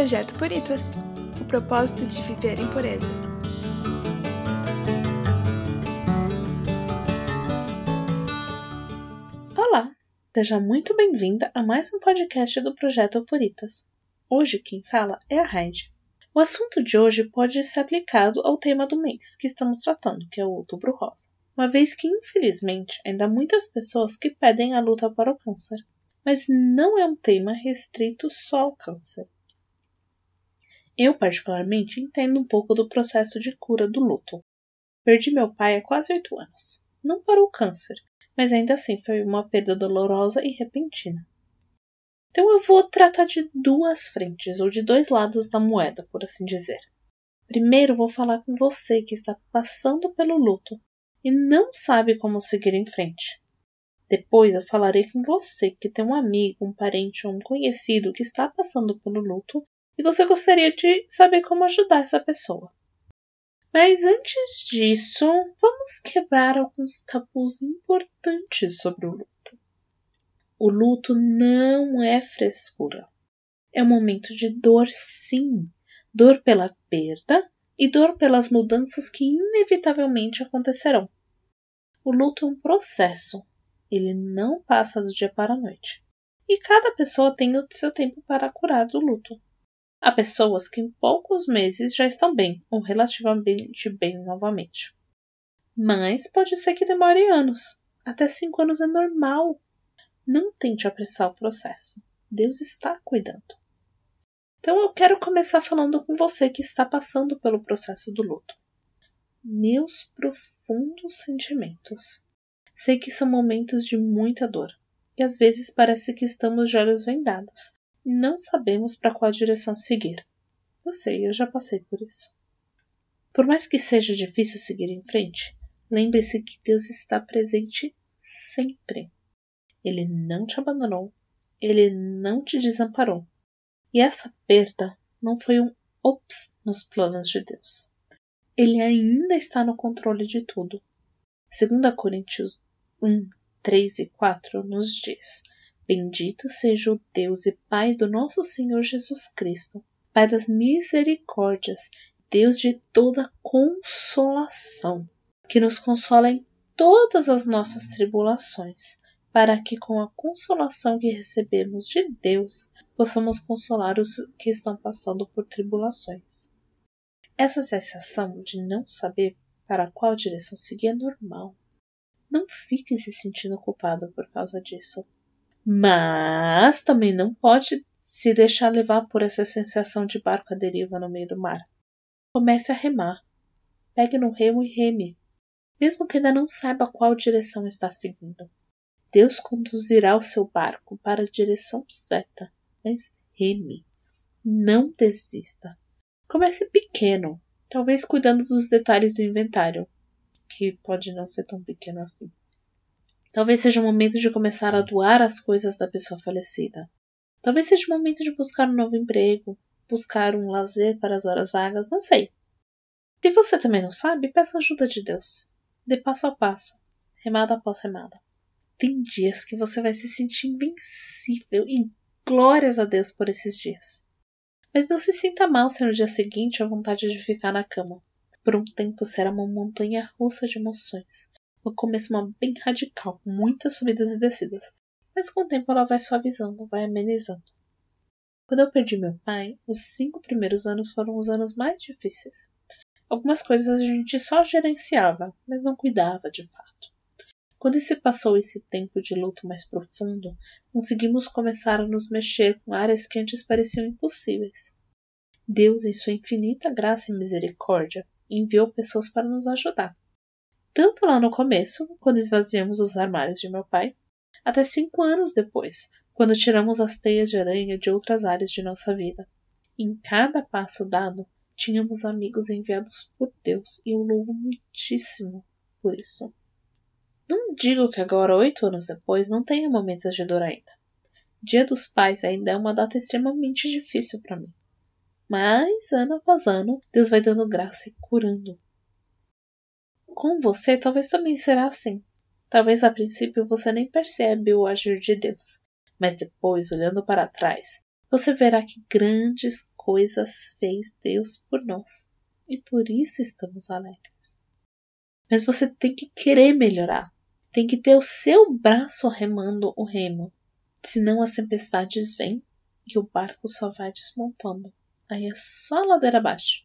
Projeto Puritas o propósito de viver em pureza. Olá, seja muito bem-vinda a mais um podcast do Projeto Puritas. Hoje quem fala é a Heidi. O assunto de hoje pode ser aplicado ao tema do mês que estamos tratando, que é o Outubro Rosa. Uma vez que, infelizmente, ainda há muitas pessoas que pedem a luta para o câncer. Mas não é um tema restrito só ao câncer. Eu, particularmente, entendo um pouco do processo de cura do luto. Perdi meu pai há quase oito anos. Não para o câncer, mas ainda assim foi uma perda dolorosa e repentina. Então eu vou tratar de duas frentes, ou de dois lados da moeda, por assim dizer. Primeiro vou falar com você que está passando pelo luto e não sabe como seguir em frente. Depois eu falarei com você que tem um amigo, um parente ou um conhecido que está passando pelo luto e você gostaria de saber como ajudar essa pessoa. Mas antes disso, vamos quebrar alguns tabus importantes sobre o luto. O luto não é frescura. É um momento de dor, sim. Dor pela perda e dor pelas mudanças que inevitavelmente acontecerão. O luto é um processo. Ele não passa do dia para a noite. E cada pessoa tem o seu tempo para curar do luto. Há pessoas que em poucos meses já estão bem ou relativamente bem novamente. Mas pode ser que demore anos. Até cinco anos é normal. Não tente apressar o processo. Deus está cuidando. Então eu quero começar falando com você que está passando pelo processo do luto. Meus profundos sentimentos. Sei que são momentos de muita dor e às vezes parece que estamos de olhos vendados, não sabemos para qual direção seguir. Eu sei, eu já passei por isso. Por mais que seja difícil seguir em frente, lembre-se que Deus está presente sempre. Ele não te abandonou, ele não te desamparou. E essa perda não foi um ops nos planos de Deus. Ele ainda está no controle de tudo. 2 Coríntios 1, 3 e 4 nos diz: Bendito seja o Deus e Pai do nosso Senhor Jesus Cristo, Pai das misericórdias, Deus de toda consolação, que nos consola em todas as nossas tribulações, para que com a consolação que recebemos de Deus possamos consolar os que estão passando por tribulações. Essa sensação de não saber para qual direção seguir é normal. Não fique se sentindo culpado por causa disso mas também não pode se deixar levar por essa sensação de barco à deriva no meio do mar. Comece a remar. Pegue no remo e reme, mesmo que ainda não saiba qual direção está seguindo. Deus conduzirá o seu barco para a direção certa, mas reme. Não desista. Comece pequeno, talvez cuidando dos detalhes do inventário, que pode não ser tão pequeno assim. Talvez seja o momento de começar a doar as coisas da pessoa falecida. Talvez seja o momento de buscar um novo emprego, buscar um lazer para as horas vagas, não sei. Se você também não sabe, peça ajuda de Deus. Dê passo a passo, remada após remada. Tem dias que você vai se sentir invencível e glórias a Deus por esses dias. Mas não se sinta mal se no dia seguinte a vontade de ficar na cama. Por um tempo será uma montanha russa de emoções, no começo, uma bem radical, com muitas subidas e descidas, mas com o tempo ela vai suavizando, vai amenizando. Quando eu perdi meu pai, os cinco primeiros anos foram os anos mais difíceis. Algumas coisas a gente só gerenciava, mas não cuidava de fato. Quando se passou esse tempo de luto mais profundo, conseguimos começar a nos mexer com áreas que antes pareciam impossíveis. Deus, em sua infinita graça e misericórdia, enviou pessoas para nos ajudar tanto lá no começo, quando esvaziamos os armários de meu pai, até cinco anos depois, quando tiramos as teias de aranha de outras áreas de nossa vida. Em cada passo dado, tínhamos amigos enviados por Deus e eu louvo muitíssimo por isso. Não digo que agora, oito anos depois, não tenha momentos de dor ainda. Dia dos Pais ainda é uma data extremamente difícil para mim. Mas, ano após ano, Deus vai dando graça e curando com você talvez também será assim. Talvez a princípio você nem percebe o agir de Deus, mas depois, olhando para trás, você verá que grandes coisas fez Deus por nós e por isso estamos alegres. Mas você tem que querer melhorar, tem que ter o seu braço remando o remo, senão as tempestades vêm e o barco só vai desmontando. Aí é só ladeira abaixo.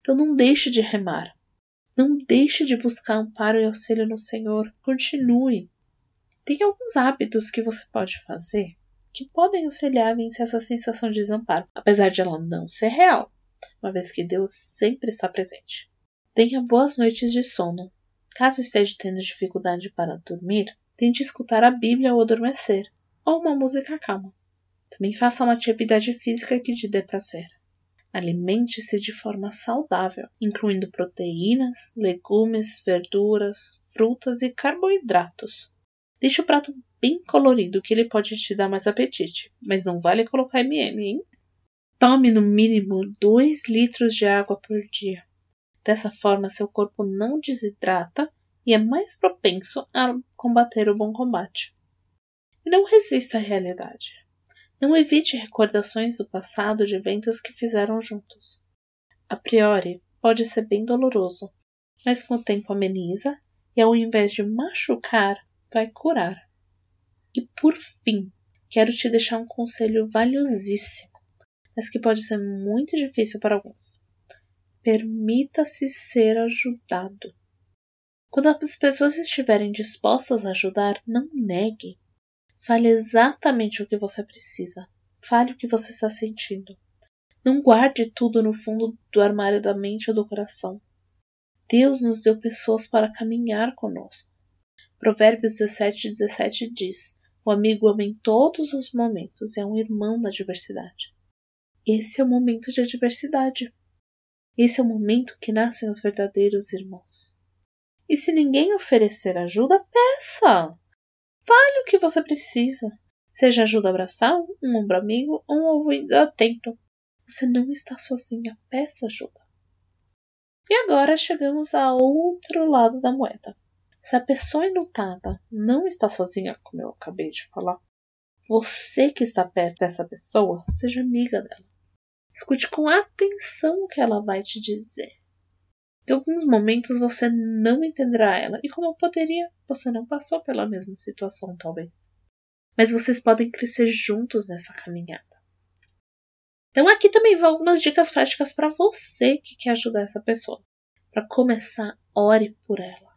Então não deixe de remar. Não deixe de buscar amparo e auxílio no Senhor. Continue. Tem alguns hábitos que você pode fazer que podem auxiliar a vencer essa sensação de desamparo, apesar de ela não ser real, uma vez que Deus sempre está presente. Tenha boas noites de sono. Caso esteja tendo dificuldade para dormir, tente escutar a Bíblia ao adormecer, ou uma música calma. Também faça uma atividade física que te dê prazer. Alimente-se de forma saudável, incluindo proteínas, legumes, verduras, frutas e carboidratos. Deixe o prato bem colorido que ele pode te dar mais apetite, mas não vale colocar MM, hein? Tome no mínimo 2 litros de água por dia. Dessa forma, seu corpo não desidrata e é mais propenso a combater o bom combate. Não resista à realidade. Não evite recordações do passado de eventos que fizeram juntos. A priori, pode ser bem doloroso, mas com o tempo ameniza e ao invés de machucar, vai curar. E por fim, quero te deixar um conselho valiosíssimo, mas que pode ser muito difícil para alguns. Permita-se ser ajudado. Quando as pessoas estiverem dispostas a ajudar, não negue. Fale exatamente o que você precisa. Fale o que você está sentindo. Não guarde tudo no fundo do armário da mente ou do coração. Deus nos deu pessoas para caminhar conosco. Provérbios 17, 17 diz: O amigo ama em todos os momentos, é um irmão da adversidade. Esse é o momento de adversidade. Esse é o momento que nascem os verdadeiros irmãos. E se ninguém oferecer ajuda, peça! Fale o que você precisa. Seja ajuda abraçar, um ombro amigo ou um ouvido atento. Você não está sozinha, peça ajuda. E agora chegamos ao outro lado da moeda. Se a pessoa enlutada não está sozinha, como eu acabei de falar, você que está perto dessa pessoa, seja amiga dela. Escute com atenção o que ela vai te dizer. Em alguns momentos você não entenderá ela, e como poderia, você não passou pela mesma situação, talvez. Mas vocês podem crescer juntos nessa caminhada. Então aqui também vão algumas dicas práticas para você que quer ajudar essa pessoa. Para começar, ore por ela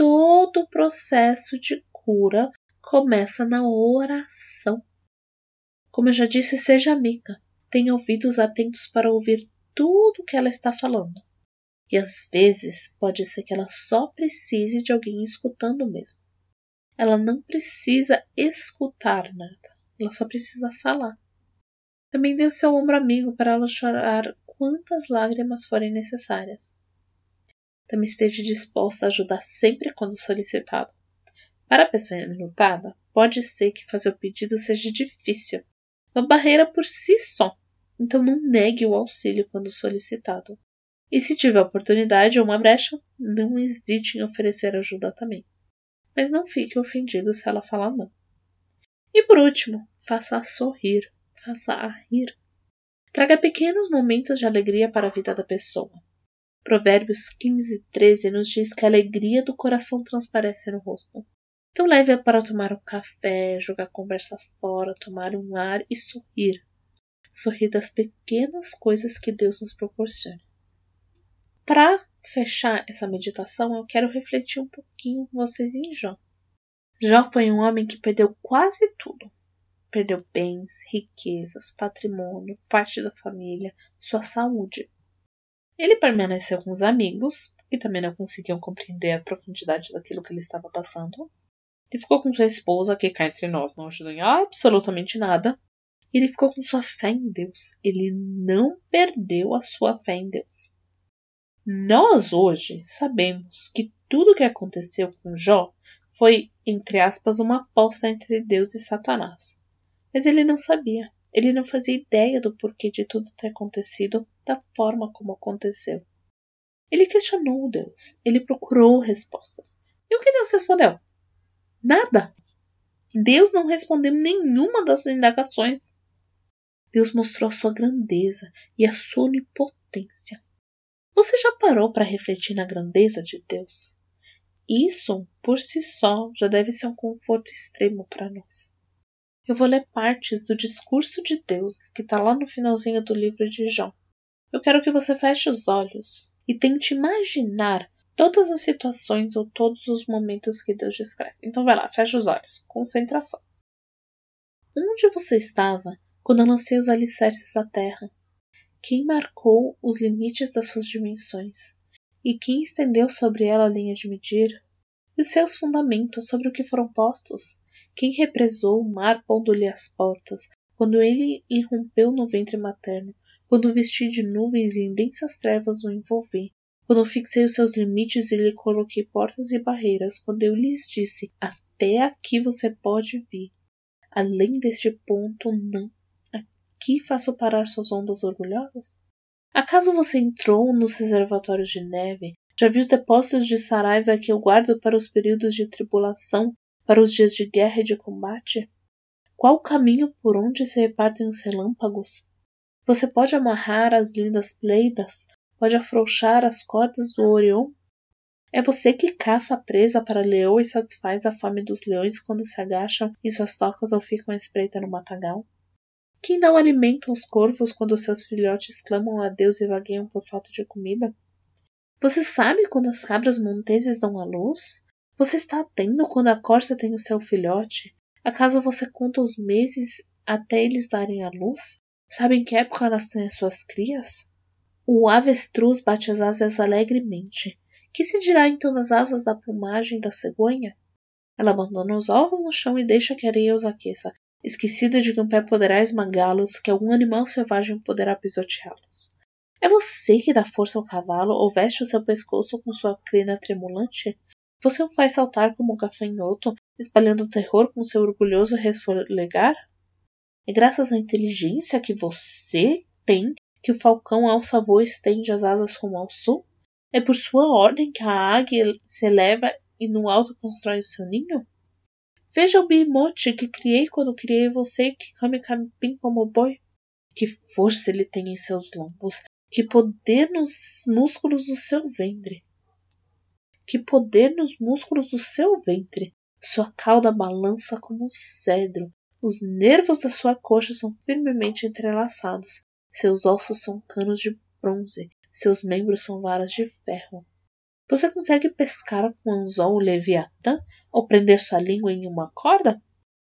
todo o processo de cura começa na oração. Como eu já disse, seja amiga. Tenha ouvidos atentos para ouvir tudo o que ela está falando. E às vezes pode ser que ela só precise de alguém escutando mesmo. Ela não precisa escutar nada, ela só precisa falar. Também dê o seu ombro amigo para ela chorar quantas lágrimas forem necessárias. Também esteja disposta a ajudar sempre quando solicitado. Para a pessoa enlutada, pode ser que fazer o pedido seja difícil, uma barreira por si só, então não negue o auxílio quando solicitado. E se tiver oportunidade ou uma brecha, não hesite em oferecer ajuda também. Mas não fique ofendido se ela falar não. E por último, faça-a sorrir, faça-a rir. Traga pequenos momentos de alegria para a vida da pessoa. Provérbios 15, 13 nos diz que a alegria do coração transparece no rosto. Então leve-a para tomar um café, jogar conversa fora, tomar um ar e sorrir. Sorrir das pequenas coisas que Deus nos proporciona. Para fechar essa meditação, eu quero refletir um pouquinho com vocês em Jó. Jó foi um homem que perdeu quase tudo. Perdeu bens, riquezas, patrimônio, parte da família, sua saúde. Ele permaneceu com os amigos, que também não conseguiam compreender a profundidade daquilo que ele estava passando. Ele ficou com sua esposa, que cá entre nós não ajudou em absolutamente nada. Ele ficou com sua fé em Deus. Ele não perdeu a sua fé em Deus. Nós hoje sabemos que tudo o que aconteceu com Jó foi, entre aspas, uma aposta entre Deus e Satanás. Mas ele não sabia. Ele não fazia ideia do porquê de tudo ter acontecido da forma como aconteceu. Ele questionou Deus, ele procurou respostas. E o que Deus respondeu? Nada. Deus não respondeu nenhuma das indagações. Deus mostrou a sua grandeza e a sua onipotência. Você já parou para refletir na grandeza de Deus? Isso, por si só, já deve ser um conforto extremo para nós. Eu vou ler partes do discurso de Deus que está lá no finalzinho do livro de João. Eu quero que você feche os olhos e tente imaginar todas as situações ou todos os momentos que Deus descreve. Então vai lá, fecha os olhos. Concentração. Onde você estava quando eu lancei os alicerces da terra? Quem marcou os limites das suas dimensões? E quem estendeu sobre ela a linha de medir? E os seus fundamentos sobre o que foram postos? Quem represou o mar pondo-lhe as portas, quando ele irrompeu no ventre materno, quando vesti de nuvens e em densas trevas o envolvi, quando fixei os seus limites e lhe coloquei portas e barreiras, quando eu lhes disse: Até aqui você pode vir. Além deste ponto, não. Aqui faço parar suas ondas orgulhosas? Acaso você entrou nos reservatórios de neve? Já viu os depósitos de Saraiva que eu guardo para os períodos de tribulação para os dias de guerra e de combate? Qual o caminho por onde se repartem os relâmpagos? Você pode amarrar as lindas pleidas, pode afrouxar as cordas do Orion? É você que caça a presa para leão e satisfaz a fome dos leões quando se agacham em suas tocas ou ficam à espreita no matagal? Quem dá o alimento aos corvos quando seus filhotes clamam a Deus e vagueiam por falta de comida? Você sabe quando as cabras monteses dão à luz? Você está atento quando a corça tem o seu filhote? Acaso você conta os meses até eles darem a luz? Sabe em que época elas têm as suas crias? O avestruz bate as asas alegremente. Que se dirá então das asas da plumagem da cegonha? Ela abandona os ovos no chão e deixa que a areia os aqueça, esquecida de que um pé poderá esmagá-los, que algum animal selvagem poderá pisoteá-los. É você que dá força ao cavalo ou veste o seu pescoço com sua crina tremulante? Você o faz saltar como um gafanhoto, espalhando terror com seu orgulhoso resfolegar? É graças à inteligência que você tem que o falcão alça voo estende as asas rumo ao sul? É por sua ordem que a águia se eleva e no alto constrói o seu ninho? Veja o bimote que criei quando criei você que come capim como boi. Que força ele tem em seus lombos, que poder nos músculos do seu ventre que poder nos músculos do seu ventre. Sua cauda balança como um cedro. Os nervos da sua coxa são firmemente entrelaçados. Seus ossos são canos de bronze. Seus membros são varas de ferro. Você consegue pescar com anzol o leviatã ou prender sua língua em uma corda?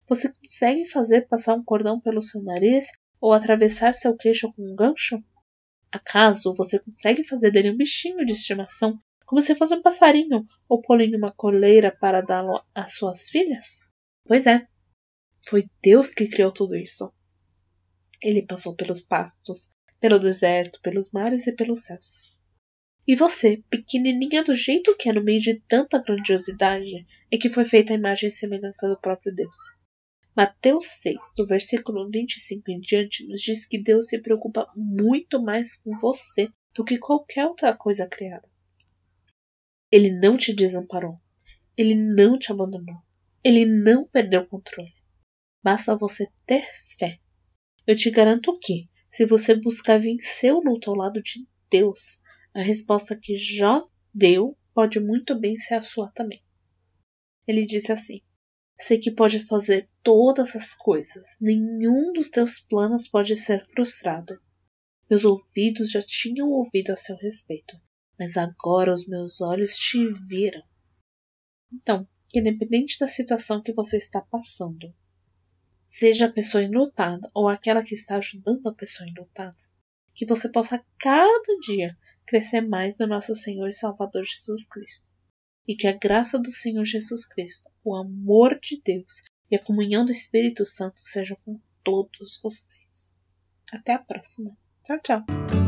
Você consegue fazer passar um cordão pelo seu nariz ou atravessar seu queixo com um gancho? Acaso você consegue fazer dele um bichinho de estimação como se fosse um passarinho ou pô-lo em uma coleira para dá-lo às suas filhas? Pois é, foi Deus que criou tudo isso. Ele passou pelos pastos, pelo deserto, pelos mares e pelos céus. E você, pequenininha do jeito que é no meio de tanta grandiosidade, é que foi feita a imagem e semelhança do próprio Deus. Mateus 6, do versículo 25 em diante, nos diz que Deus se preocupa muito mais com você do que qualquer outra coisa criada. Ele não te desamparou. Ele não te abandonou. Ele não perdeu o controle. Basta você ter fé. Eu te garanto que, se você buscar vencer o luto ao lado de Deus, a resposta que Jó deu pode muito bem ser a sua também. Ele disse assim: Sei que pode fazer todas as coisas, nenhum dos teus planos pode ser frustrado. Meus ouvidos já tinham ouvido a seu respeito, mas agora os meus olhos te viram. Então, independente da situação que você está passando, seja a pessoa enlutada ou aquela que está ajudando a pessoa enlutada, que você possa cada dia crescer mais no nosso Senhor e Salvador Jesus Cristo. E que a graça do Senhor Jesus Cristo, o amor de Deus e a comunhão do Espírito Santo sejam com todos vocês. Até a próxima. Tchau, tchau.